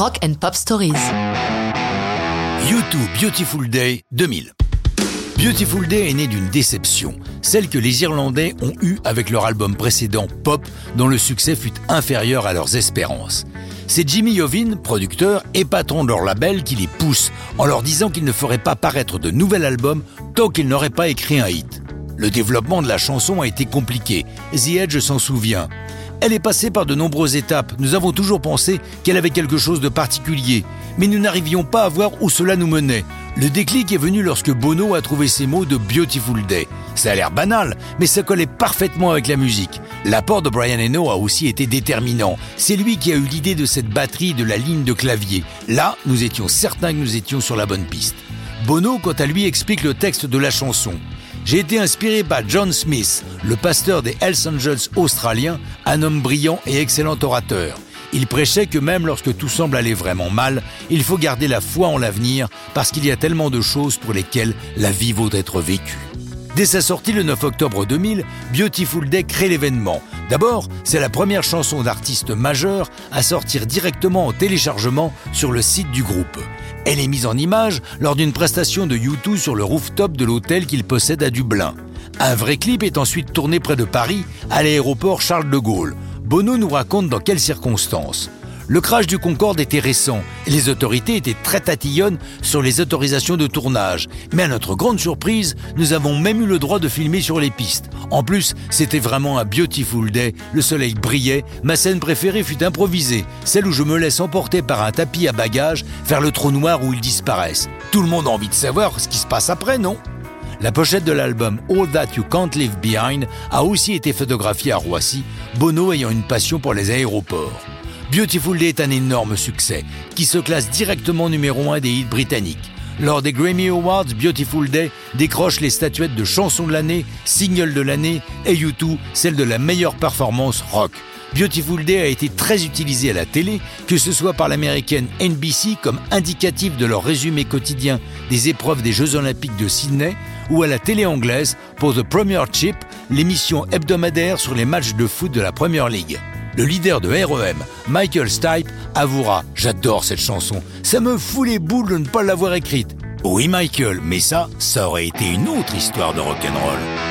Rock and Pop Stories. YouTube Beautiful Day 2000. Beautiful Day est né d'une déception, celle que les Irlandais ont eue avec leur album précédent Pop, dont le succès fut inférieur à leurs espérances. C'est Jimmy Iovine, producteur et patron de leur label, qui les pousse en leur disant qu'il ne ferait pas paraître de nouvel album tant qu'il n'aurait pas écrit un hit. Le développement de la chanson a été compliqué, The Edge s'en souvient. Elle est passée par de nombreuses étapes. Nous avons toujours pensé qu'elle avait quelque chose de particulier, mais nous n'arrivions pas à voir où cela nous menait. Le déclic est venu lorsque Bono a trouvé ces mots de Beautiful Day. Ça a l'air banal, mais ça collait parfaitement avec la musique. L'apport de Brian Eno a aussi été déterminant. C'est lui qui a eu l'idée de cette batterie de la ligne de clavier. Là, nous étions certains que nous étions sur la bonne piste. Bono, quant à lui, explique le texte de la chanson. J'ai été inspiré par John Smith, le pasteur des Hells Angels australiens, un homme brillant et excellent orateur. Il prêchait que même lorsque tout semble aller vraiment mal, il faut garder la foi en l'avenir parce qu'il y a tellement de choses pour lesquelles la vie vaut d'être vécue. Dès sa sortie le 9 octobre 2000, Beautiful Day crée l'événement. D'abord, c'est la première chanson d'artiste majeur à sortir directement en téléchargement sur le site du groupe. Elle est mise en image lors d'une prestation de YouTube sur le rooftop de l'hôtel qu'il possède à Dublin. Un vrai clip est ensuite tourné près de Paris, à l'aéroport Charles de Gaulle. Bono nous raconte dans quelles circonstances. Le crash du Concorde était récent les autorités étaient très tatillonnes sur les autorisations de tournage. Mais à notre grande surprise, nous avons même eu le droit de filmer sur les pistes. En plus, c'était vraiment un beautiful day, le soleil brillait, ma scène préférée fut improvisée, celle où je me laisse emporter par un tapis à bagages vers le trou noir où ils disparaissent. Tout le monde a envie de savoir ce qui se passe après, non? La pochette de l'album All That You Can't Leave Behind a aussi été photographiée à Roissy, Bono ayant une passion pour les aéroports. Beautiful Day est un énorme succès, qui se classe directement numéro 1 des hits britanniques. Lors des Grammy Awards, Beautiful Day décroche les statuettes de chanson de l'année, single de l'année et U2 celle de la meilleure performance rock. Beautiful Day a été très utilisé à la télé, que ce soit par l'américaine NBC comme indicatif de leur résumé quotidien des épreuves des Jeux Olympiques de Sydney, ou à la télé anglaise pour The Premier Chip, l'émission hebdomadaire sur les matchs de foot de la Premier League. Le leader de REM, Michael Stipe, avouera J'adore cette chanson, ça me fout les boules de ne pas l'avoir écrite. Oui, Michael, mais ça, ça aurait été une autre histoire de rock'n'roll.